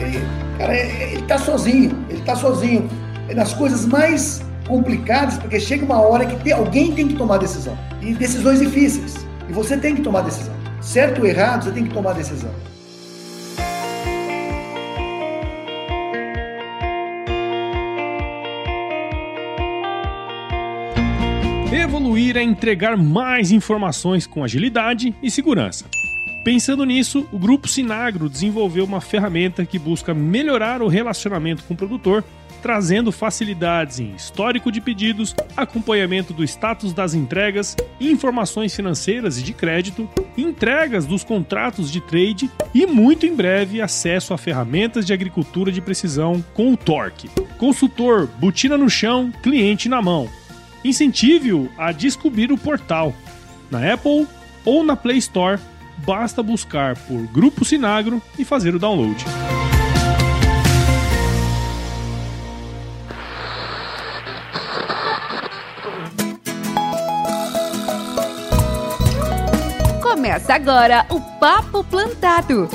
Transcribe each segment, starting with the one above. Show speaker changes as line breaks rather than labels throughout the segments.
Ele, cara, ele está sozinho, ele está sozinho nas coisas mais complicadas, porque chega uma hora que tem, alguém tem que tomar decisão. E decisões difíceis. E você tem que tomar decisão. Certo ou errado, você tem que tomar decisão.
Evoluir é entregar mais informações com agilidade e segurança. Pensando nisso, o grupo Sinagro desenvolveu uma ferramenta que busca melhorar o relacionamento com o produtor, trazendo facilidades em histórico de pedidos, acompanhamento do status das entregas, informações financeiras e de crédito, entregas dos contratos de trade e muito em breve acesso a ferramentas de agricultura de precisão com o Torque. Consultor, botina no chão, cliente na mão Incentive-o a descobrir o portal. Na Apple ou na Play Store, basta buscar por Grupo Sinagro e fazer o download.
Começa agora o Papo Plantado.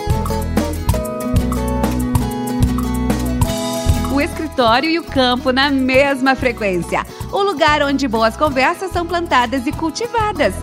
O escritório e o campo na mesma frequência o lugar onde boas conversas são plantadas e cultivadas.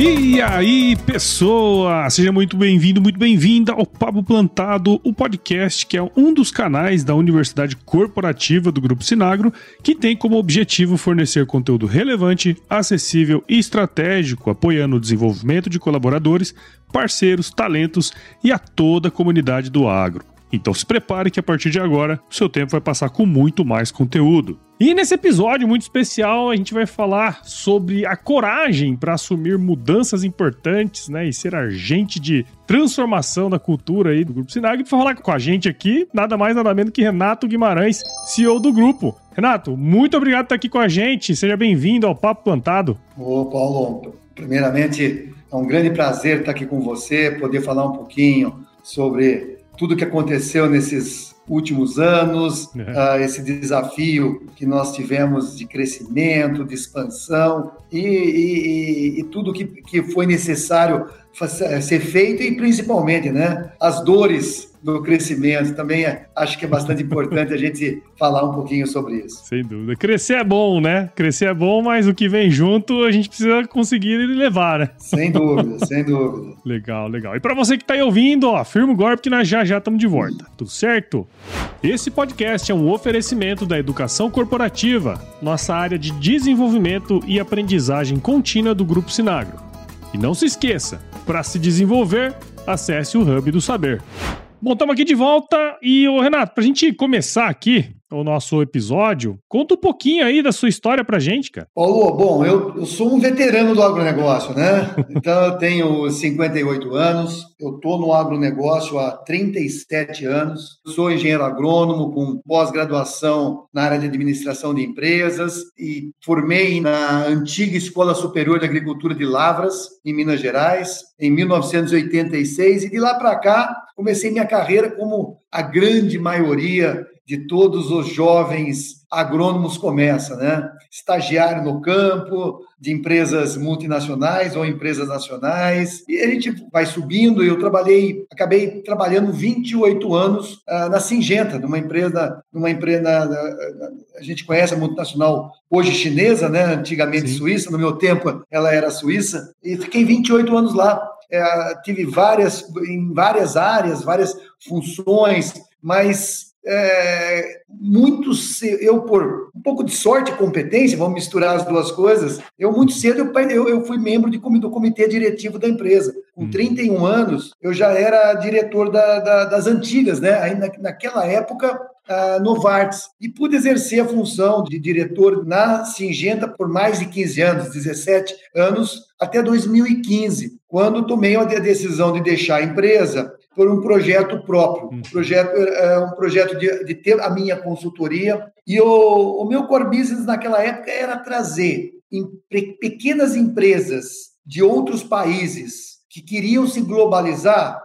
E aí, pessoa! Seja muito bem-vindo, muito bem-vinda ao Papo Plantado, o podcast que é um dos canais da Universidade Corporativa do Grupo Sinagro, que tem como objetivo fornecer conteúdo relevante, acessível e estratégico, apoiando o desenvolvimento de colaboradores, parceiros, talentos e a toda a comunidade do agro. Então se prepare que a partir de agora o seu tempo vai passar com muito mais conteúdo. E nesse episódio muito especial a gente vai falar sobre a coragem para assumir mudanças importantes, né, e ser agente de transformação da cultura aí do Grupo Sinag. Para falar com a gente aqui, nada mais nada menos que Renato Guimarães, CEO do grupo. Renato, muito obrigado por estar aqui com a gente. Seja bem-vindo ao Papo Plantado.
Ô, Paulo, primeiramente é um grande prazer estar aqui com você, poder falar um pouquinho sobre tudo que aconteceu nesses últimos anos, é. uh, esse desafio que nós tivemos de crescimento, de expansão e, e, e tudo que, que foi necessário ser feito e principalmente né, as dores do crescimento. Também é, acho que é bastante importante a gente falar um pouquinho sobre isso.
Sem dúvida. Crescer é bom, né? Crescer é bom, mas o que vem junto a gente precisa conseguir levar, né?
Sem dúvida, sem dúvida.
Legal, legal. E para você que tá aí ouvindo, ó, firma o golpe que nós já já estamos de volta. Tudo certo? Esse podcast é um oferecimento da Educação Corporativa, nossa área de desenvolvimento e aprendizagem contínua do Grupo Sinagro. E não se esqueça, para se desenvolver, acesse o Hub do Saber. Bom, estamos aqui de volta e, ô Renato, para a gente começar aqui, o nosso episódio. Conta um pouquinho aí da sua história pra gente, cara.
Paulo, bom, eu, eu sou um veterano do agronegócio, né? Então eu tenho 58 anos, eu estou no agronegócio há 37 anos, sou engenheiro agrônomo com pós-graduação na área de administração de empresas e formei na antiga Escola Superior de Agricultura de Lavras, em Minas Gerais, em 1986, e de lá para cá comecei minha carreira como a grande maioria de todos os jovens agrônomos começa, né? Estagiário no campo, de empresas multinacionais ou empresas nacionais, e a gente vai subindo. Eu trabalhei, acabei trabalhando 28 anos uh, na Singenta, numa empresa, numa empresa, a gente conhece a multinacional hoje chinesa, né? Antigamente Sim. suíça, no meu tempo ela era suíça, e fiquei 28 anos lá. É, tive várias, em várias áreas, várias funções, mas é, muito cedo, eu por um pouco de sorte e competência, vamos misturar as duas coisas, eu muito cedo eu, eu fui membro de, do comitê diretivo da empresa. Com 31 hum. anos, eu já era diretor da, da, das antigas, né? Ainda naquela época, a Novartis, e pude exercer a função de diretor na Singenta por mais de 15 anos, 17 anos, até 2015, quando tomei a decisão de deixar a empresa por um projeto próprio, um hum. projeto, é, um projeto de, de ter a minha consultoria. E o, o meu core business naquela época era trazer em pequenas empresas de outros países que queriam se globalizar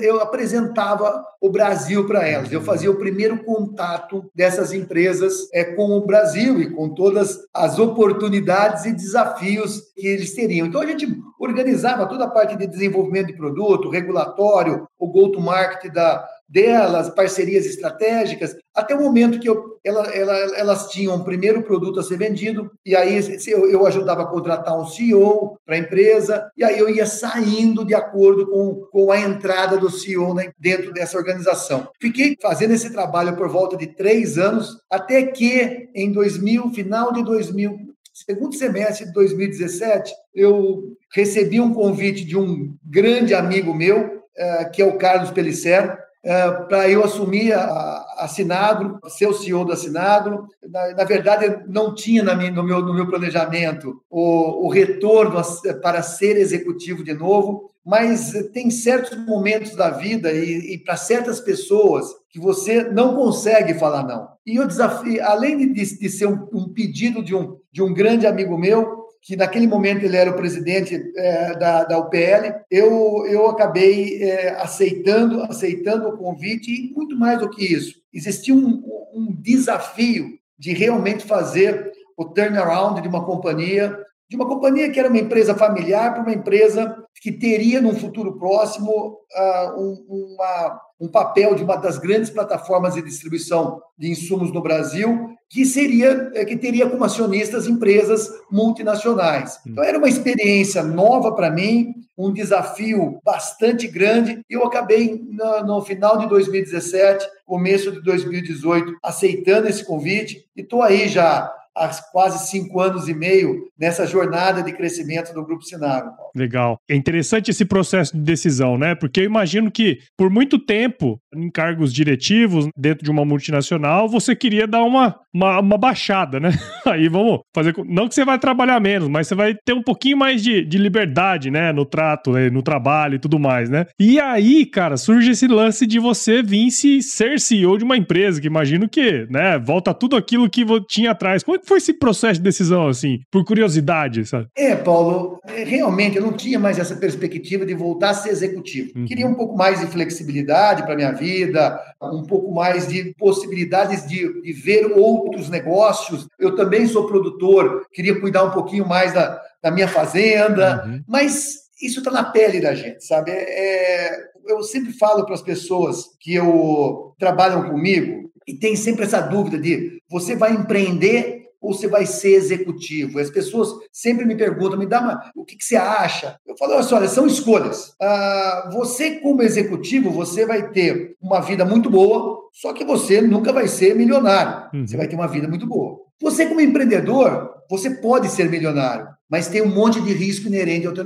eu apresentava o Brasil para elas. Eu fazia o primeiro contato dessas empresas é, com o Brasil e com todas as oportunidades e desafios que eles teriam. Então a gente organizava toda a parte de desenvolvimento de produto, regulatório, o go-to-market da, delas, parcerias estratégicas, até o momento que eu, ela, ela, elas tinham o primeiro produto a ser vendido, e aí eu, eu ajudava a contratar um CEO para a empresa, e aí eu ia saindo de acordo com, com a entrada do CEO né, dentro dessa organização. Fiquei fazendo esse trabalho por volta de três anos, até que em 2000, final de 2000, segundo semestre de 2017, eu recebi um convite de um grande amigo meu, eh, que é o Carlos Pellicer, é, para eu assumir a, a Sinagro, ser o CEO da Sinagro. Na, na verdade, não tinha na minha, no, meu, no meu planejamento o, o retorno para ser executivo de novo, mas tem certos momentos da vida e, e para certas pessoas que você não consegue falar não. E o desafio, além de, de ser um, um pedido de um, de um grande amigo meu, que naquele momento ele era o presidente é, da, da UPL, eu, eu acabei é, aceitando, aceitando o convite e muito mais do que isso. Existia um, um desafio de realmente fazer o turnaround de uma companhia, de uma companhia que era uma empresa familiar para uma empresa que teria, num futuro próximo, uh, um, uma, um papel de uma das grandes plataformas de distribuição de insumos no Brasil, que seria eh, que teria como acionistas empresas multinacionais. Então era uma experiência nova para mim, um desafio bastante grande. Eu acabei no, no final de 2017, começo de 2018, aceitando esse convite e estou aí já há quase cinco anos e meio nessa jornada de crescimento do Grupo Sinago.
Legal. É interessante esse processo de decisão, né? Porque eu imagino que por muito tempo, em cargos diretivos dentro de uma multinacional, você queria dar uma, uma, uma baixada, né? Aí vamos fazer. Não que você vai trabalhar menos, mas você vai ter um pouquinho mais de, de liberdade, né? No trato, né? no trabalho e tudo mais, né? E aí, cara, surge esse lance de você vir se ser CEO de uma empresa, que imagino que, né? Volta tudo aquilo que tinha atrás. Como é que foi esse processo de decisão, assim? Por curiosidade, sabe?
É, Paulo, é, realmente eu não tinha mais essa perspectiva de voltar a ser executivo. Uhum. Queria um pouco mais de flexibilidade para minha vida, um pouco mais de possibilidades de, de ver outros negócios. Eu também sou produtor, queria cuidar um pouquinho mais da, da minha fazenda, uhum. mas isso está na pele da gente, sabe? É, é eu sempre falo para as pessoas que eu trabalham comigo e tem sempre essa dúvida de você vai empreender ou você vai ser executivo? As pessoas sempre me perguntam, me dá uma, o que, que você acha? Eu falo, olha, são escolhas. Ah, você, como executivo, você vai ter uma vida muito boa, só que você nunca vai ser milionário. Uhum. Você vai ter uma vida muito boa. Você, como empreendedor, você pode ser milionário, mas tem um monte de risco inerente ao teu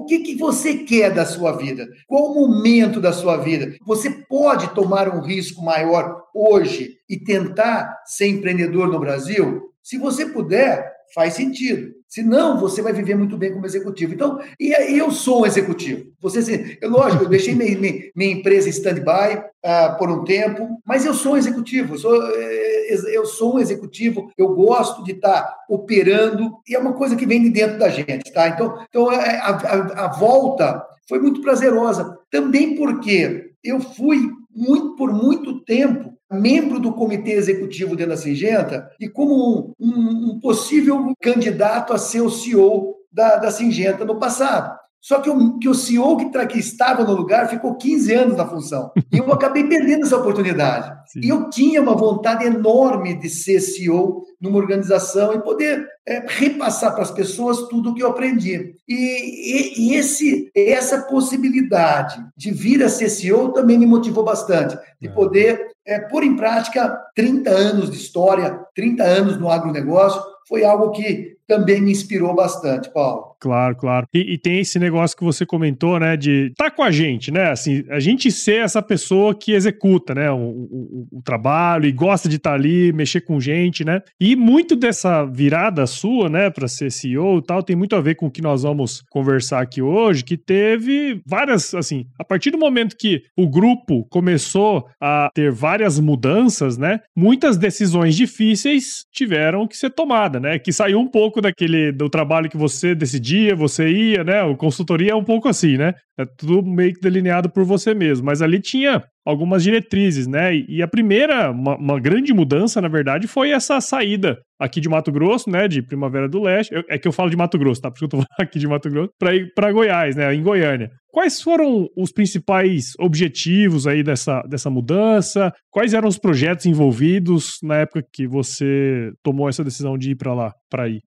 o que, que você quer da sua vida? Qual o momento da sua vida? Você pode tomar um risco maior hoje e tentar ser empreendedor no Brasil? Se você puder, faz sentido. Se não, você vai viver muito bem como executivo. Então, e eu sou um executivo. Você, eu, lógico, eu deixei minha, minha, minha empresa em stand-by uh, por um tempo, mas eu sou um executivo. Eu sou, eh, eu sou um executivo. Eu gosto de estar tá operando e é uma coisa que vem de dentro da gente, tá? Então, então é, a, a, a volta foi muito prazerosa. Também porque eu fui muito por muito tempo membro do comitê executivo dentro da Singenta e como um, um, um possível candidato a ser o CEO da, da Singenta no passado. Só que o, que o CEO que, que, estava no lugar ficou 15 anos na função. E eu acabei perdendo essa oportunidade. Sim. E eu tinha uma vontade enorme de ser CEO numa organização e poder é, repassar para as pessoas tudo o que eu aprendi. E, e, e, esse, essa possibilidade de vir a ser CEO também me motivou bastante, de é. poder é, pôr em prática 30 anos de história, 30 anos no agronegócio, foi algo que também me inspirou bastante, Paulo.
Claro, claro. E, e, tem esse negócio que você comentou, né, de tá com a gente, né? Assim, a gente ser essa pessoa que executa, né, o, o, o trabalho e gosta de estar tá ali, mexer com gente, né? E muito dessa virada sua, né, para ser CEO e tal, tem muito a ver com o que nós vamos conversar aqui hoje, que teve várias, assim, a partir do momento que o grupo começou a ter várias mudanças, né, muitas decisões difíceis tiveram que ser tomadas né? Que saiu um pouco daquele do trabalho que você decidia, você ia, né? O consultoria é um pouco assim, né? É tudo meio que delineado por você mesmo. Mas ali tinha algumas diretrizes, né? E a primeira, uma, uma, grande mudança, na verdade, foi essa saída aqui de Mato Grosso, né? De Primavera do Leste. Eu, é que eu falo de Mato Grosso, tá? Porque eu tô aqui de Mato Grosso, para ir para Goiás, né? Em Goiânia. Quais foram os principais objetivos aí dessa, dessa mudança? Quais eram os projetos envolvidos na época que você tomou essa decisão de ir para lá, para ir?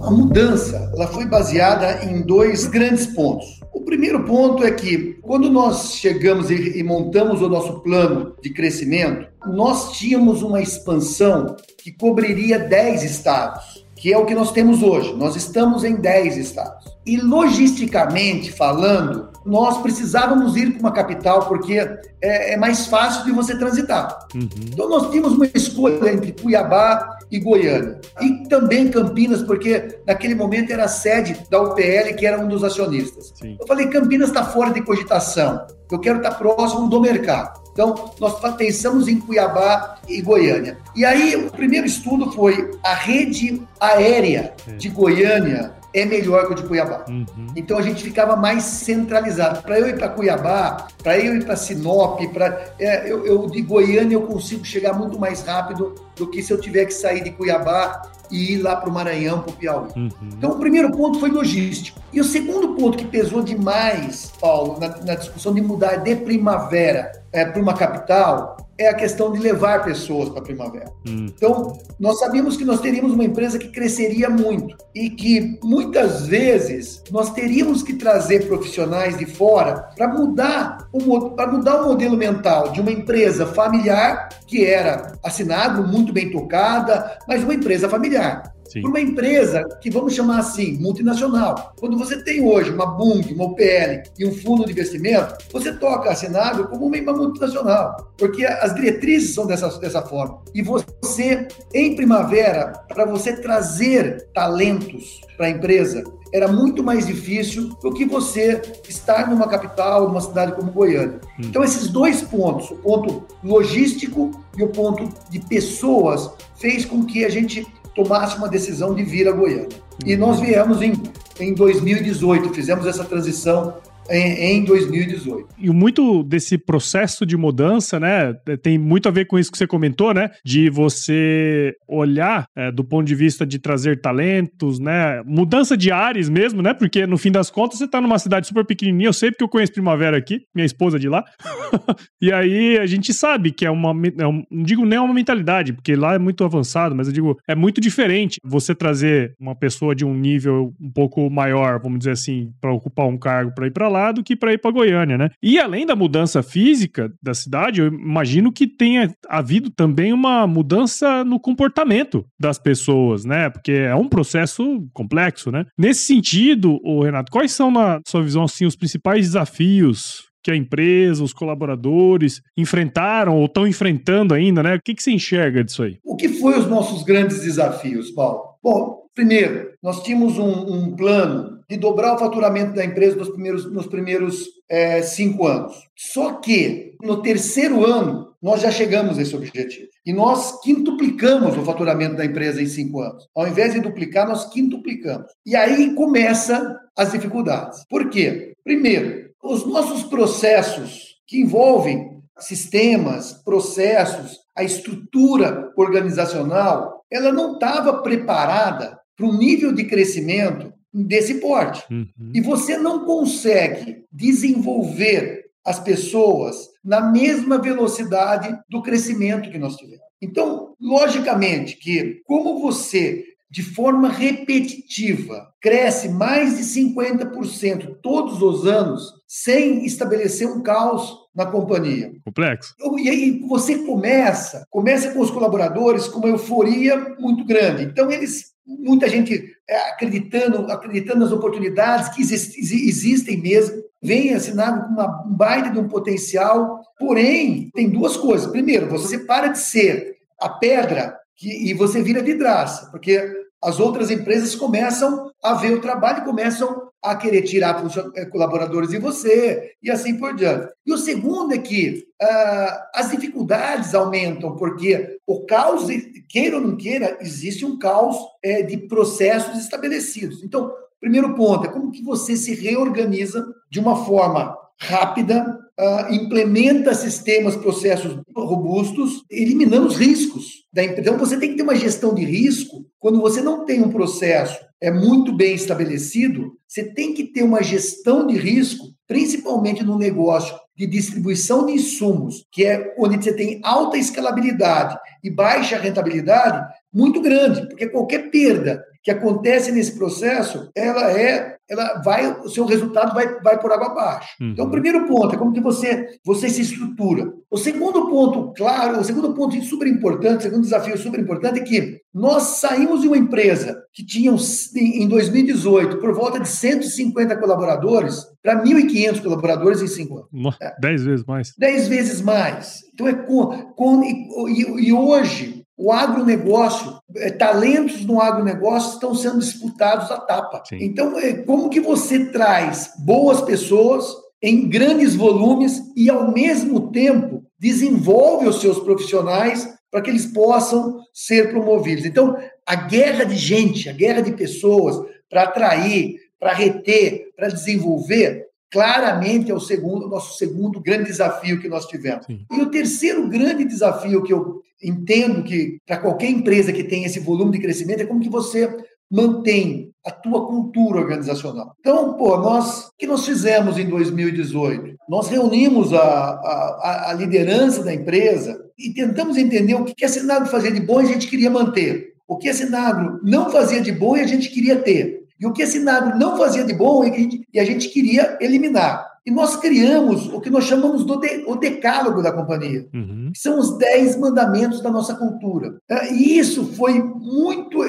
A mudança ela foi baseada em dois grandes pontos. O primeiro ponto é que, quando nós chegamos e, e montamos o nosso plano de crescimento, nós tínhamos uma expansão que cobriria 10 estados que é o que nós temos hoje. Nós estamos em 10 estados. E logisticamente falando, nós precisávamos ir para uma capital porque é, é, mais fácil de você transitar. Uhum. Então nós tínhamos uma escolha entre Cuiabá e Goiânia. E também Campinas, porque naquele momento era a sede da UPL, que era um dos acionistas. Sim. Eu falei, Campinas está fora de cogitação. Eu quero estar próximo do mercado. Então, nós pensamos em Cuiabá e Goiânia. E aí, o primeiro estudo foi a rede aérea de Goiânia é melhor que o de Cuiabá. Uhum. Então a gente ficava mais centralizado. Para eu ir para Cuiabá, para eu ir para Sinop, para é, eu, eu, de Goiânia eu consigo chegar muito mais rápido do que se eu tiver que sair de Cuiabá e ir lá para o Maranhão, para o Piauí. Uhum. Então, o primeiro ponto foi logístico. E o segundo ponto que pesou demais, Paulo, na, na discussão de mudar de primavera é, para uma capital, é a questão de levar pessoas para a primavera. Hum. Então, nós sabíamos que nós teríamos uma empresa que cresceria muito e que muitas vezes nós teríamos que trazer profissionais de fora para mudar o para mudar o modelo mental de uma empresa familiar que era assinado muito bem tocada, mas uma empresa familiar. Por uma empresa que vamos chamar assim, multinacional. Quando você tem hoje uma Bung, uma UPL e um fundo de investimento, você toca a Senago como uma multinacional, porque as diretrizes são dessa, dessa forma. E você, em primavera, para você trazer talentos para a empresa, era muito mais difícil do que você estar numa capital, numa cidade como Goiânia. Hum. Então, esses dois pontos, o ponto logístico e o ponto de pessoas, fez com que a gente tomasse uma decisão de vir a Goiânia. E nós viemos em, em 2018, fizemos essa transição em, 2018.
E muito desse processo de mudança, né, tem muito a ver com isso que você comentou, né, de você olhar é, do ponto de vista de trazer talentos, né, mudança de ares mesmo, né, porque no fim das contas você tá numa cidade super pequenininha, eu sei porque eu conheço Primavera aqui, minha esposa de lá, e aí a gente sabe que é uma, é um, não digo nem uma mentalidade, porque lá é muito avançado, mas eu digo, é muito diferente você trazer uma pessoa de um nível um pouco maior, vamos dizer assim, para ocupar um cargo para ir para lá do que para ir para Goiânia, né? E além da mudança física da cidade, eu imagino que tenha havido também uma mudança no comportamento das pessoas, né? Porque é um processo complexo, né? Nesse sentido, o Renato, quais são na sua visão assim os principais desafios que a empresa, os colaboradores enfrentaram ou estão enfrentando ainda, né? O que, que você enxerga disso aí?
O que foi os nossos grandes desafios, Paulo? Bom, primeiro, nós tínhamos um, um plano de dobrar o faturamento da empresa nos primeiros, nos primeiros é, cinco anos. Só que, no terceiro ano, nós já chegamos a esse objetivo. E nós quintuplicamos o faturamento da empresa em cinco anos. Ao invés de duplicar, nós quintuplicamos. E aí começam as dificuldades. Por quê? Primeiro, os nossos processos que envolvem sistemas, processos, a estrutura organizacional, ela não estava preparada para o nível de crescimento desse porte. Uhum. E você não consegue desenvolver as pessoas na mesma velocidade do crescimento que nós tivemos. Então, logicamente que como você de forma repetitiva cresce mais de 50% todos os anos sem estabelecer um caos na companhia.
Complexo.
E aí você começa, começa com os colaboradores com uma euforia muito grande. Então eles muita gente é, acreditando, acreditando nas oportunidades que existem mesmo, vem assinado com uma baita de um potencial. Porém, tem duas coisas. Primeiro, você para de ser a pedra que, e você vira vidraça, porque as outras empresas começam a ver o trabalho e começam a querer tirar eh, colaboradores de você e assim por diante. E o segundo é que uh, as dificuldades aumentam, porque o caos, queira ou não queira, existe um caos é, de processos estabelecidos. Então, primeiro ponto é como que você se reorganiza de uma forma rápida, uh, implementa sistemas, processos robustos, eliminando os riscos da empresa. Então, você tem que ter uma gestão de risco. Quando você não tem um processo é muito bem estabelecido, você tem que ter uma gestão de risco, principalmente no negócio de distribuição de insumos, que é onde você tem alta escalabilidade e baixa rentabilidade, muito grande, porque qualquer perda que acontece nesse processo, ela é, ela vai, o seu resultado vai, vai por água abaixo. Uhum. Então, o primeiro ponto é como que você, você se estrutura. O segundo ponto, claro, o segundo ponto super importante, o segundo desafio super importante é que nós saímos de uma empresa que tinha em 2018 por volta de 150 colaboradores para 1.500 colaboradores em cinco anos.
É. Dez vezes mais.
Dez vezes mais. Então é com, com e, e hoje o agronegócio, é, talentos no agronegócio estão sendo disputados à tapa. Sim. Então, é, como que você traz boas pessoas em grandes volumes e, ao mesmo tempo, desenvolve os seus profissionais para que eles possam ser promovidos? Então, a guerra de gente, a guerra de pessoas para atrair, para reter, para desenvolver, claramente é o segundo, nosso segundo grande desafio que nós tivemos. Sim. E o terceiro grande desafio que eu entendo que para qualquer empresa que tem esse volume de crescimento é como que você mantém a tua cultura organizacional. Então, pô, nós, o que nós fizemos em 2018? Nós reunimos a, a, a liderança da empresa e tentamos entender o que a Sinagro fazia de bom e a gente queria manter. O que a Sinagro não fazia de bom e a gente queria ter. E o que esse nado não fazia de bom e a gente queria eliminar. E nós criamos o que nós chamamos do de, o decálogo da companhia, uhum. que são os dez mandamentos da nossa cultura. É, e isso foi muito,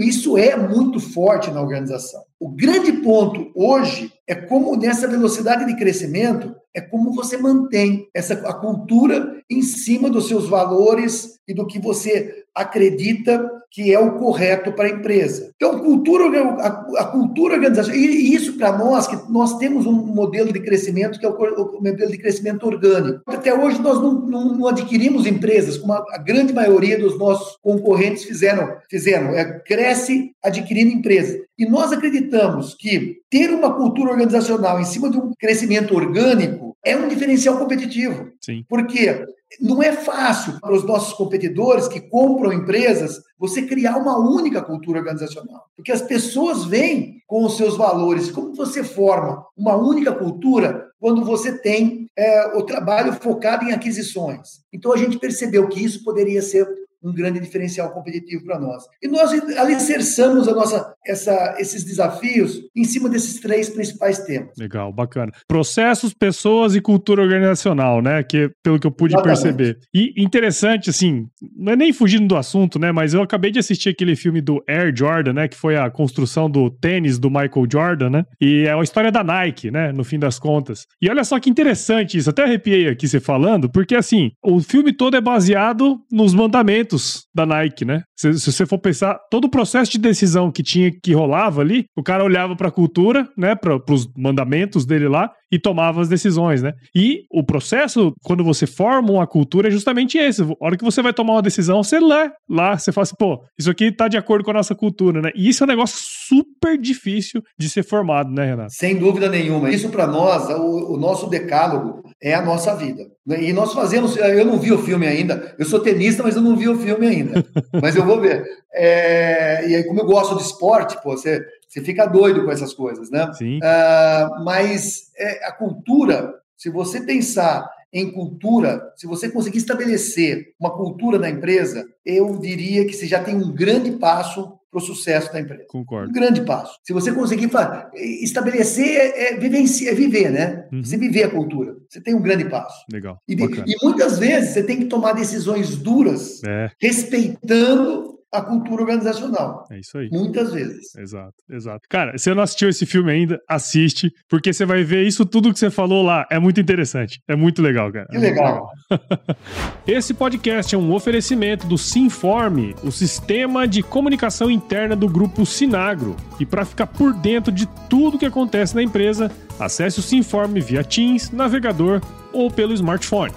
isso é muito forte na organização. O grande ponto hoje é como nessa velocidade de crescimento é como você mantém essa a cultura em cima dos seus valores e do que você acredita que é o correto para a empresa. Então, cultura, a, a cultura organizacional, e isso para nós, que nós temos um modelo de crescimento que é o, o modelo de crescimento orgânico. Até hoje nós não, não, não, adquirimos empresas, como a, a, grande maioria dos nossos concorrentes fizeram, fizeram é, cresce adquirindo empresas. E nós acreditamos que ter uma cultura organizacional em cima de um crescimento orgânico é um diferencial competitivo. Sim. Porque não é fácil para os nossos competidores que compram empresas você criar uma única cultura organizacional. Porque as pessoas vêm com os seus valores. Como você forma uma única cultura quando você tem é, o trabalho focado em aquisições? Então a gente percebeu que isso poderia ser um grande diferencial competitivo para nós. E nós alicerçamos a nossa, essa, esses desafios em cima desses três principais temas.
Legal, bacana. Processos, pessoas e cultura organizacional, né? Que pelo que eu pude Exatamente. perceber. E interessante, assim, não é nem fugindo do assunto, né? Mas eu acabei de assistir aquele filme do Air Jordan, né? Que foi a construção do tênis do Michael Jordan, né? E é uma história da Nike, né? No fim das contas. E olha só que interessante isso. Até arrepiei aqui você falando, porque assim, o filme todo é baseado nos mandamentos da Nike, né? Se, se, você for pensar, todo o processo de decisão que tinha que rolava ali, o cara olhava para a cultura, né, para os mandamentos dele lá e tomava as decisões, né? E o processo, quando você forma uma cultura, é justamente esse. A hora que você vai tomar uma decisão, você lê lá, você fala assim, pô, isso aqui tá de acordo com a nossa cultura, né? E isso é um negócio super difícil de ser formado, né, Renato?
Sem dúvida nenhuma. Isso para nós, o, o nosso decálogo é a nossa vida. E nós fazemos, eu não vi o filme ainda, eu sou tenista, mas eu não vi o filme ainda. mas eu vou ver. É, e aí, como eu gosto de esporte, pô, você, você fica doido com essas coisas, né? Sim. Uh, mas é, a cultura, se você pensar em cultura, se você conseguir estabelecer uma cultura na empresa, eu diria que você já tem um grande passo para o sucesso da empresa.
Concordo.
Um grande passo. Se você conseguir estabelecer, é, é, viver, é viver, né? Uhum. Você viver a cultura. Você tem um grande passo.
Legal.
E, e muitas vezes você tem que tomar decisões duras, é. respeitando a cultura organizacional.
É isso aí.
Muitas vezes.
Exato, exato. Cara, se você não assistiu esse filme ainda, assiste, porque você vai ver isso tudo que você falou lá. É muito interessante. É muito legal, cara.
Que é legal.
legal. esse podcast é um oferecimento do Sinforme, o sistema de comunicação interna do grupo Sinagro. E para ficar por dentro de tudo que acontece na empresa, acesse o Sinforme via Teams, navegador ou pelo smartphone.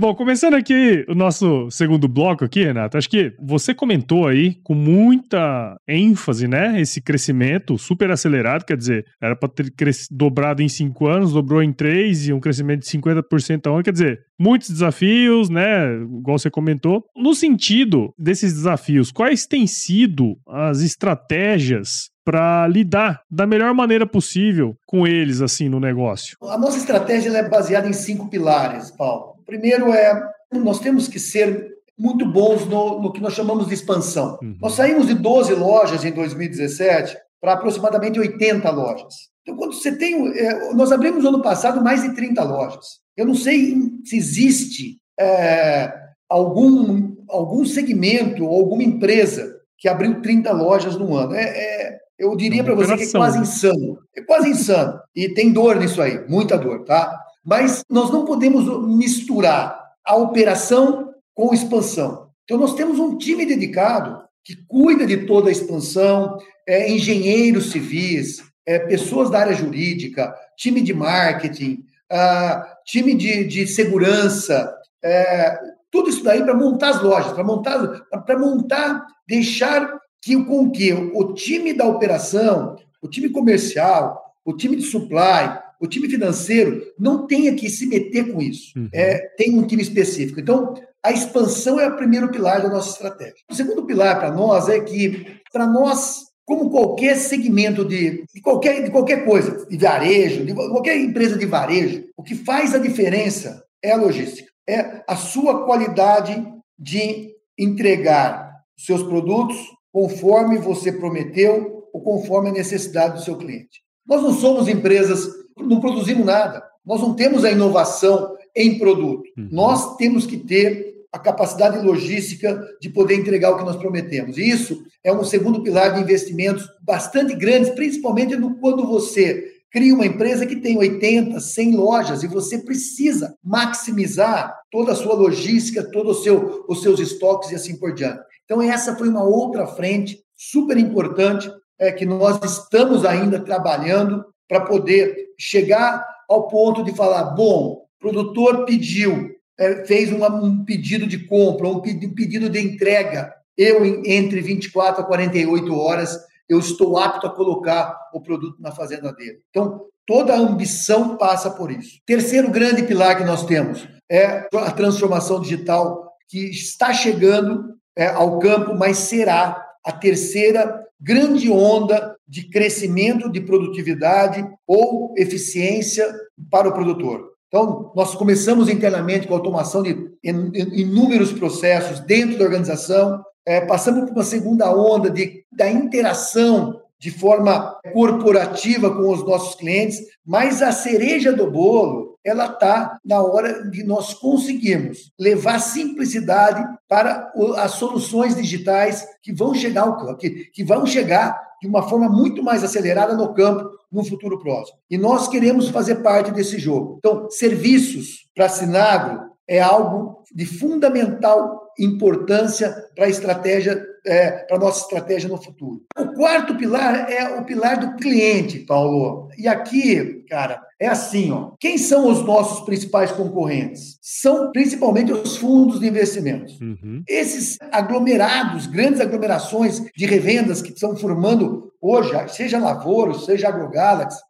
Bom, começando aqui o nosso segundo bloco aqui, Renato, acho que você comentou aí com muita ênfase, né, esse crescimento super acelerado, quer dizer, era para ter dobrado em cinco anos, dobrou em três e um crescimento de 50% ao ano, quer dizer, muitos desafios, né, igual você comentou. No sentido desses desafios, quais têm sido as estratégias para lidar da melhor maneira possível com eles assim no negócio?
A nossa estratégia é baseada em cinco pilares, Paulo. Primeiro é, nós temos que ser muito bons no, no que nós chamamos de expansão. Uhum. Nós saímos de 12 lojas em 2017 para aproximadamente 80 lojas. Então, quando você tem. É, nós abrimos no ano passado mais de 30 lojas. Eu não sei se existe é, algum, algum segmento ou alguma empresa que abriu 30 lojas no ano. É, é eu diria para você que é quase insano. É quase insano. E tem dor nisso aí, muita dor, tá? Mas nós não podemos misturar a operação com expansão. Então, nós temos um time dedicado que cuida de toda a expansão, é, engenheiros civis, é, pessoas da área jurídica, time de marketing, uh, time de, de segurança, é, tudo isso daí para montar as lojas, para montar, para montar, deixar que com que o time da operação, o time comercial, o time de supply, o time financeiro não tenha que se meter com isso. Uhum. É, tem um time específico. Então, a expansão é o primeiro pilar da nossa estratégia. O segundo pilar para nós é que, para nós, como qualquer segmento de, de, qualquer, de qualquer coisa, de varejo, de qualquer empresa de varejo, o que faz a diferença é a logística. É a sua qualidade de entregar seus produtos conforme você prometeu ou conforme a necessidade do seu cliente. Nós não somos empresas não produzimos nada. Nós não temos a inovação em produto. Uhum. Nós temos que ter a capacidade logística de poder entregar o que nós prometemos. E isso é um segundo pilar de investimentos bastante grandes, principalmente quando você cria uma empresa que tem 80, 100 lojas e você precisa maximizar toda a sua logística, todos seu, os seus estoques e assim por diante. Então, essa foi uma outra frente super importante é, que nós estamos ainda trabalhando para poder chegar ao ponto de falar: bom, produtor pediu, é, fez uma, um pedido de compra, um pedido de entrega. Eu, entre 24 a 48 horas, eu estou apto a colocar o produto na fazenda dele. Então, toda a ambição passa por isso. Terceiro grande pilar que nós temos é a transformação digital, que está chegando é, ao campo, mas será a terceira grande onda de crescimento de produtividade ou eficiência para o produtor. Então, nós começamos internamente com a automação de inúmeros processos dentro da organização, é, passamos por uma segunda onda de, da interação de forma corporativa com os nossos clientes, mas a cereja do bolo, ela está na hora de nós conseguirmos levar simplicidade para as soluções digitais que vão chegar ao campo, que, que vão chegar de uma forma muito mais acelerada no campo no futuro próximo. E nós queremos fazer parte desse jogo. Então, serviços para Sinagro é algo de fundamental importância para a estratégia, é, para a nossa estratégia no futuro. O quarto pilar é o pilar do cliente, Paulo. E aqui, cara, é assim, ó. Quem são os nossos principais concorrentes? São principalmente os fundos de investimentos. Uhum. Esses aglomerados, grandes aglomerações de revendas que estão formando hoje, seja Lavoro, seja AgroGalaxy,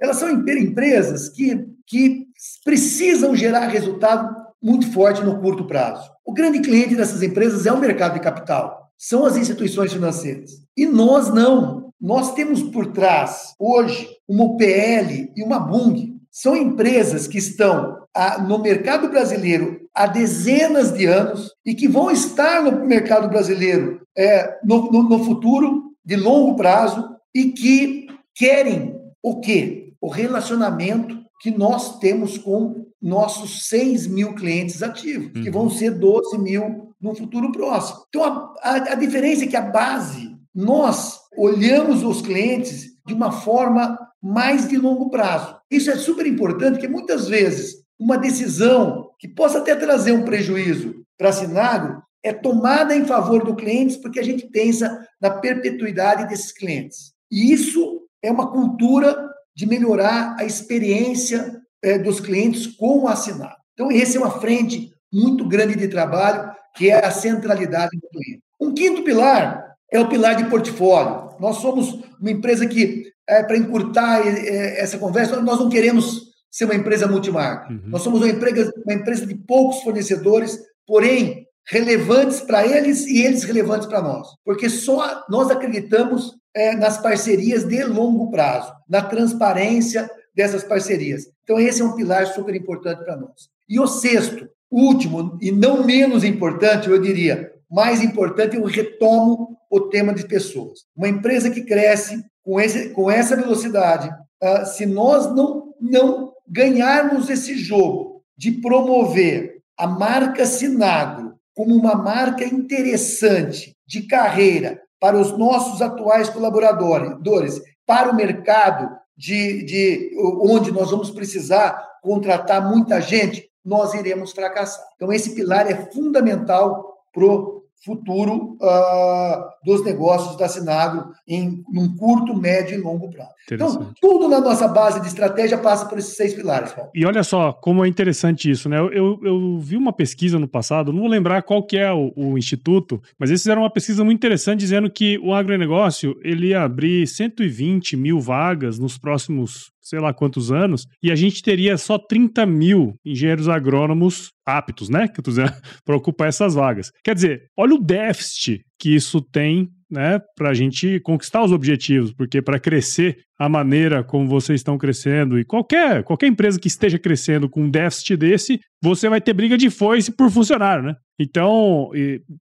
elas são empresas que, que precisam gerar resultado muito forte no curto prazo. O grande cliente dessas empresas é o mercado de capital, são as instituições financeiras. E nós não. Nós temos por trás, hoje, uma UPL e uma Bung. São empresas que estão ah, no mercado brasileiro há dezenas de anos e que vão estar no mercado brasileiro é, no, no, no futuro, de longo prazo, e que querem o quê? O relacionamento que nós temos com nossos 6 mil clientes ativos, uhum. que vão ser 12 mil no futuro próximo. Então, a, a, a diferença é que a base, nós olhamos os clientes de uma forma mais de longo prazo. Isso é super importante, porque muitas vezes uma decisão que possa até trazer um prejuízo para a Sinagro é tomada em favor do cliente porque a gente pensa na perpetuidade desses clientes. E isso é uma cultura de melhorar a experiência é, dos clientes com o assinado. Então, esse é uma frente muito grande de trabalho, que é a centralidade do cliente. Um quinto pilar é o pilar de portfólio. Nós somos uma empresa que, é, para encurtar é, essa conversa, nós não queremos ser uma empresa multimarca. Uhum. Nós somos uma empresa, uma empresa de poucos fornecedores, porém relevantes para eles e eles relevantes para nós. Porque só nós acreditamos é, nas parcerias de longo prazo, na transparência dessas parcerias. Então, esse é um pilar super importante para nós. E o sexto, último e não menos importante, eu diria, mais importante, eu retomo o tema de pessoas. Uma empresa que cresce com, esse, com essa velocidade, uh, se nós não, não ganharmos esse jogo de promover a marca Sinagro como uma marca interessante de carreira para os nossos atuais colaboradores, para o mercado de, de onde nós vamos precisar contratar muita gente, nós iremos fracassar. Então, esse pilar é fundamental para o futuro uh, dos negócios da Sinagro em um curto, médio e longo prazo. Então, tudo na nossa base de estratégia passa por esses seis pilares. Paulo.
E olha só como é interessante isso, né? Eu, eu, eu, vi uma pesquisa no passado, não vou lembrar qual que é o, o, instituto, mas eles fizeram uma pesquisa muito interessante dizendo que o agronegócio ele ia abrir 120 mil vagas nos próximos sei lá quantos anos, e a gente teria só 30 mil engenheiros agrônomos aptos, né? Que eu tô dizendo, para ocupar essas vagas. Quer dizer, olha o déficit que isso tem né, para a gente conquistar os objetivos, porque para crescer a maneira como vocês estão crescendo e qualquer, qualquer empresa que esteja crescendo com um déficit desse, você vai ter briga de foice por funcionário, né? Então,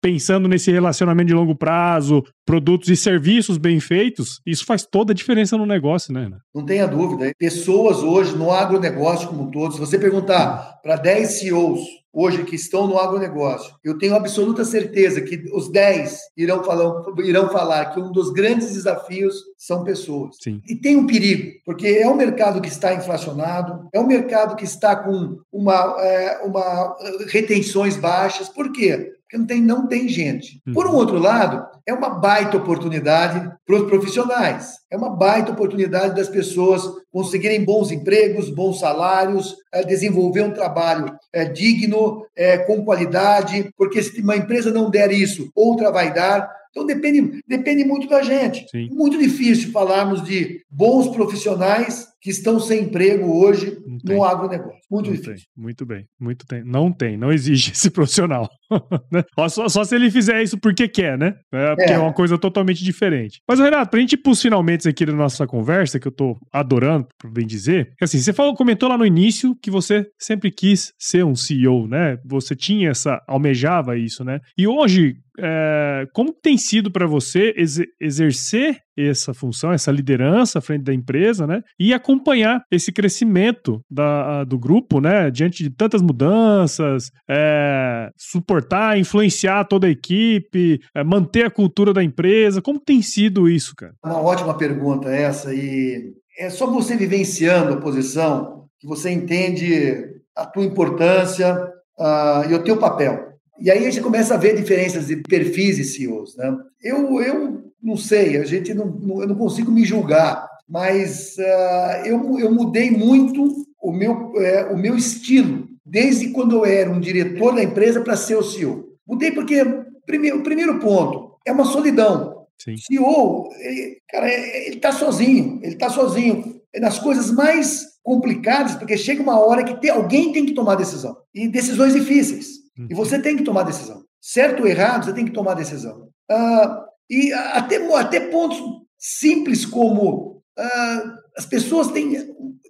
pensando nesse relacionamento de longo prazo, produtos e serviços bem feitos, isso faz toda a diferença no negócio, né?
Não tenha dúvida. Pessoas hoje no agronegócio como todos, se você perguntar para 10 CEOs hoje que estão no agronegócio, eu tenho absoluta certeza que os 10 irão falar, irão falar que um dos grandes desafios são pessoas.
Sim.
E tem um perigo, porque é um mercado que está inflacionado, é um mercado que está com uma, é, uma retenções baixas. Por quê? Porque não tem, não tem gente. Por um uhum. outro lado, é uma baita oportunidade para os profissionais. É uma baita oportunidade das pessoas conseguirem bons empregos, bons salários, é, desenvolver um trabalho é, digno, é, com qualidade, porque se uma empresa não der isso, outra vai dar. Então depende, depende muito da gente.
Sim.
Muito difícil falarmos de bons profissionais que estão sem emprego hoje no agronegócio. Muito
não
difícil.
Tem, muito bem, muito tem. Não tem, não exige esse profissional. Né? só, só, se ele fizer isso porque quer, né? É, porque é. é uma coisa totalmente diferente. Mas, Renato, pra gente ir pros finalmente aqui da nossa conversa, que eu tô adorando, por bem dizer, assim, você falou, comentou lá no início que você sempre quis ser um CEO, né? Você tinha essa, almejava isso, né? E hoje, é, como tem sido para você exercer essa função, essa liderança à frente da empresa, né? E acompanhar esse crescimento da, do grupo, né? Diante de tantas mudanças, é, suportar, influenciar toda a equipe, é, manter a cultura da empresa. Como tem sido isso, cara?
Uma ótima pergunta essa e é só você vivenciando a posição que você entende a tua importância uh, e o teu papel. E aí a gente começa a ver diferenças de perfis e CEOs, né? Eu, eu não sei, a gente não, não eu não consigo me julgar, mas uh, eu, eu mudei muito o meu, é, o meu estilo, desde quando eu era um diretor da empresa para ser o CEO. Mudei porque, primeiro, o primeiro ponto, é uma solidão.
Sim.
CEO, ele, cara, ele está sozinho, ele está sozinho nas coisas mais complicadas, porque chega uma hora que tem, alguém tem que tomar decisão, e decisões difíceis. Uhum. E você tem que tomar decisão. Certo ou errado, você tem que tomar decisão. Ah, e até, até pontos simples como ah, as pessoas têm,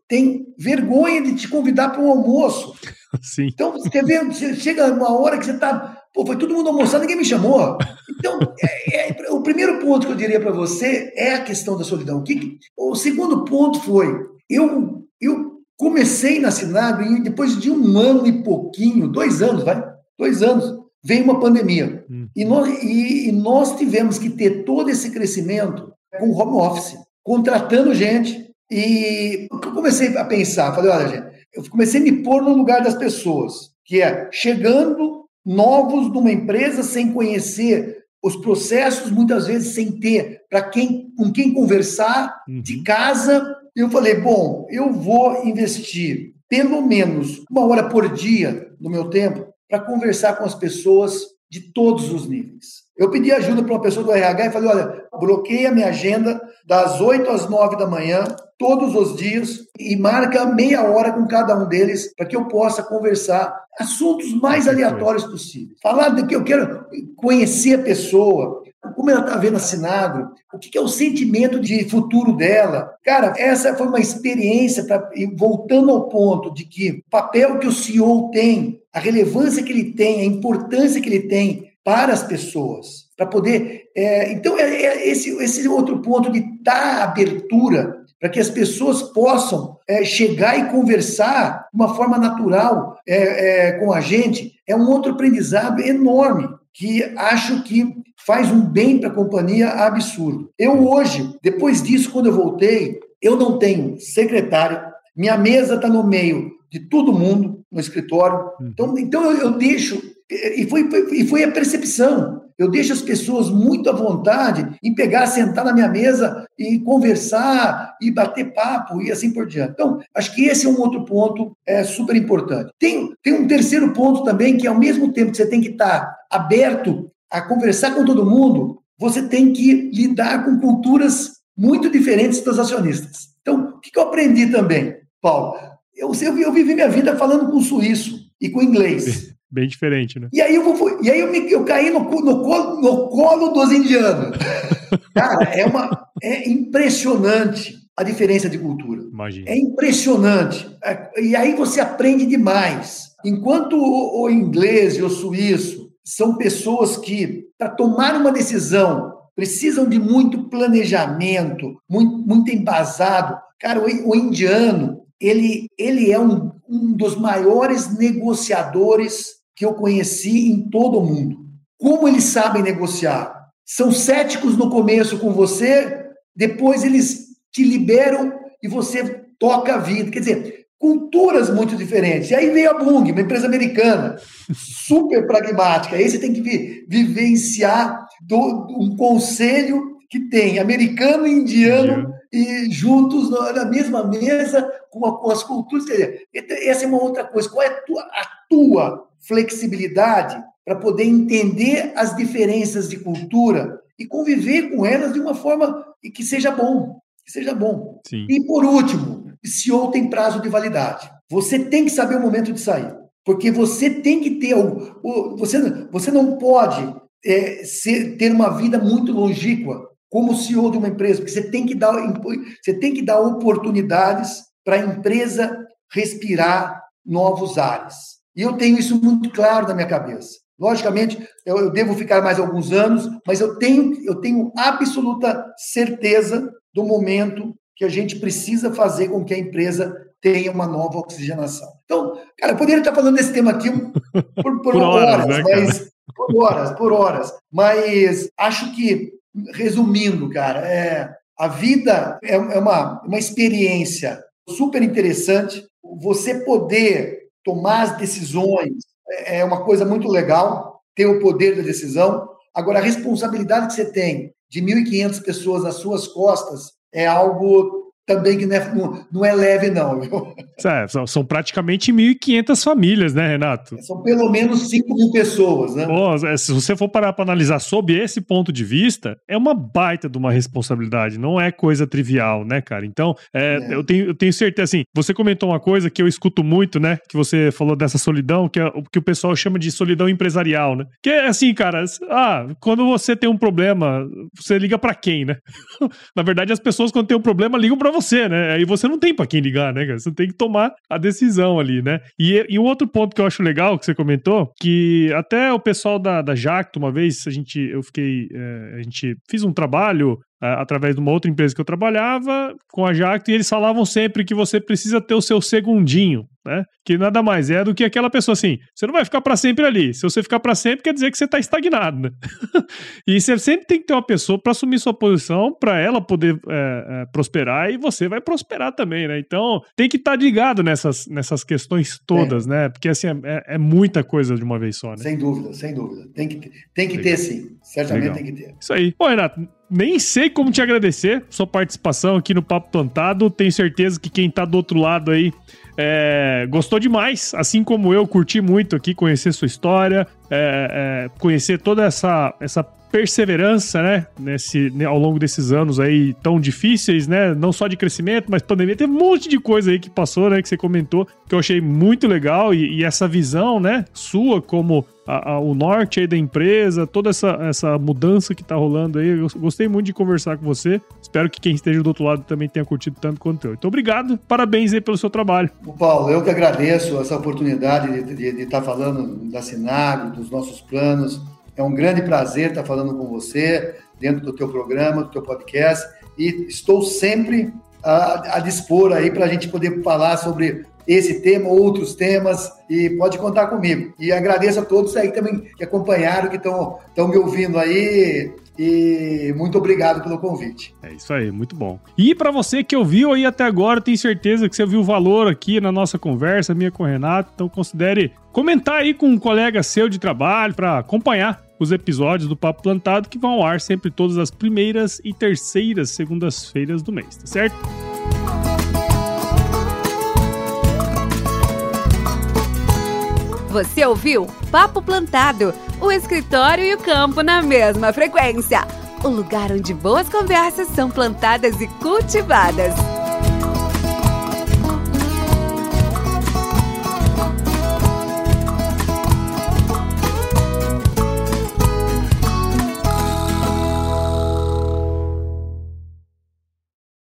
têm vergonha de te convidar para um almoço.
Sim.
Então, você vê, você chega uma hora que você está. Pô, foi todo mundo almoçar, ninguém me chamou. Então, é, é, o primeiro ponto que eu diria para você é a questão da solidão. O, que, o segundo ponto foi: eu, eu comecei na Sinagro e depois de um ano e pouquinho, dois anos, vai, dois anos, veio uma pandemia. Hum. E, nós, e, e nós tivemos que ter todo esse crescimento com home office, contratando gente. E o que eu comecei a pensar? Falei, olha, gente, eu comecei a me pôr no lugar das pessoas, que é chegando novos numa empresa sem conhecer os processos, muitas vezes sem ter para quem com quem conversar uhum. de casa. Eu falei, bom, eu vou investir pelo menos uma hora por dia no meu tempo para conversar com as pessoas de todos os níveis. Eu pedi ajuda para uma pessoa do RH e falei: olha, bloqueia a minha agenda das 8 às 9 da manhã, todos os dias, e marca meia hora com cada um deles para que eu possa conversar assuntos mais aleatórios possíveis. Falar do que eu quero conhecer a pessoa, como ela está vendo a Sinagro, o que é o sentimento de futuro dela. Cara, essa foi uma experiência, pra, voltando ao ponto de que o papel que o CEO tem, a relevância que ele tem, a importância que ele tem para as pessoas, para poder. É, então, é, é, esse, esse outro ponto de dar abertura para que as pessoas possam é, chegar e conversar de uma forma natural é, é, com a gente, é um outro aprendizado enorme que acho que faz um bem para a companhia absurdo. Eu hoje, depois disso, quando eu voltei, eu não tenho secretária, minha mesa está no meio de todo mundo no escritório. Uhum. Então, então eu, eu deixo e foi, foi, e foi a percepção. Eu deixo as pessoas muito à vontade em pegar, sentar na minha mesa e conversar e bater papo e assim por diante. Então, acho que esse é um outro ponto é, super importante. Tem, tem um terceiro ponto também, que ao mesmo tempo que você tem que estar aberto a conversar com todo mundo, você tem que lidar com culturas muito diferentes dos acionistas. Então, o que eu aprendi também, Paulo? Eu, eu, eu vivi minha vida falando com suíço e com inglês.
Bem diferente, né?
E aí eu, vou, e aí eu, me, eu caí no, no, colo, no colo dos indianos. Cara, é, uma, é impressionante a diferença de cultura.
Imagina.
É impressionante. É, e aí você aprende demais. Enquanto o, o inglês e o suíço são pessoas que, para tomar uma decisão, precisam de muito planejamento, muito, muito embasado. Cara, o, o indiano, ele, ele é um, um dos maiores negociadores que eu conheci em todo o mundo. Como eles sabem negociar? São céticos no começo com você, depois eles te liberam e você toca a vida. Quer dizer, culturas muito diferentes. E aí veio a Bung, uma empresa americana, super pragmática. Aí você tem que vivenciar do, um conselho que tem americano e indiano e juntos na mesma mesa com, a, com as culturas. Quer dizer, essa é uma outra coisa. Qual é a tua, a tua flexibilidade para poder entender as diferenças de cultura e conviver com elas de uma forma que seja bom, que seja bom.
Sim.
E por último, CEO tem prazo de validade. Você tem que saber o momento de sair, porque você tem que ter o, o você você não pode é, ser, ter uma vida muito longínqua como CEO de uma empresa, porque você tem que dar você tem que dar oportunidades para a empresa respirar novos ares. E eu tenho isso muito claro na minha cabeça. Logicamente, eu, eu, devo ficar mais alguns anos, mas eu tenho, eu tenho absoluta certeza do momento que a gente precisa fazer com que a empresa tenha uma nova oxigenação. Então, cara, eu poderia estar falando desse tema aqui por, por, por horas, horas né, mas por horas, por horas. Mas acho que, resumindo, cara, é, a vida é, é uma, uma experiência super interessante. Você poder tomar as decisões é, é uma coisa muito legal, ter o poder da decisão. Agora, a responsabilidade que você tem de 1.500 pessoas nas suas costas é algo também que não é, não, não é leve, não. Viu?
É, são, são, praticamente 1.500 famílias, né, Renato?
São pelo menos 5 mil pessoas, né?
Pô, é, se você for parar para analisar sob esse ponto de vista, é uma baita de uma responsabilidade, não é coisa trivial, né, cara? Então, é, é. Eu, tenho, eu tenho certeza, assim, você comentou uma coisa que eu escuto muito, né, que você falou dessa solidão, que é o que o pessoal chama de solidão empresarial, né? Que é assim, cara, ah, quando você tem um problema, você liga para quem, né? Na verdade, as pessoas quando tem um problema ligam para você, né? Aí você não tem para quem ligar, né, cara? Você tem que tomar a decisão ali, né? E, e um outro ponto que eu acho legal que você comentou, que até o pessoal da, da Jacto, uma vez, a gente, eu fiquei, é, a gente fiz um trabalho através de uma outra empresa que eu trabalhava com a Jacto e eles falavam sempre que você precisa ter o seu segundinho né? Que nada mais é do que aquela pessoa assim, você não vai ficar para sempre ali. Se você ficar para sempre, quer dizer que você tá estagnado, né? e você sempre tem que ter uma pessoa para assumir sua posição, para ela poder é, é, prosperar e você vai prosperar também, né? Então, tem que estar tá ligado nessas, nessas questões todas, é. né? Porque assim, é, é, muita coisa de uma vez só, né?
Sem dúvida, sem dúvida. Tem que, tem que ter sim. Certamente Legal. tem que ter.
Isso aí. Bom, Renato, nem sei como te agradecer sua participação aqui no Papo Plantado. Tenho certeza que quem tá do outro lado aí é, gostou demais, assim como eu, curti muito aqui conhecer sua história, é, é, conhecer toda essa, essa perseverança, né, nesse, né, ao longo desses anos aí tão difíceis, né, não só de crescimento, mas pandemia, teve um monte de coisa aí que passou, né, que você comentou, que eu achei muito legal e, e essa visão, né, sua como a, a, o norte aí da empresa, toda essa, essa mudança que tá rolando aí, eu gostei muito de conversar com você, espero que quem esteja do outro lado também tenha curtido tanto quanto eu. Então, obrigado, parabéns aí pelo seu trabalho.
O Paulo, eu que agradeço essa oportunidade de estar tá falando da Sinagro, dos nossos planos, é um grande prazer estar falando com você dentro do teu programa, do teu podcast, e estou sempre a, a dispor aí para a gente poder falar sobre esse tema, outros temas, e pode contar comigo. E agradeço a todos aí também que acompanharam, que estão me ouvindo aí. E muito obrigado pelo convite.
É isso aí, muito bom. E para você que ouviu aí até agora, tenho certeza que você viu o valor aqui na nossa conversa, minha com o Renato. Então considere comentar aí com um colega seu de trabalho para acompanhar os episódios do Papo Plantado que vão ao ar sempre todas as primeiras e terceiras segundas-feiras do mês, tá certo?
Você ouviu Papo Plantado, o escritório e o campo na mesma frequência. O lugar onde boas conversas são plantadas e cultivadas.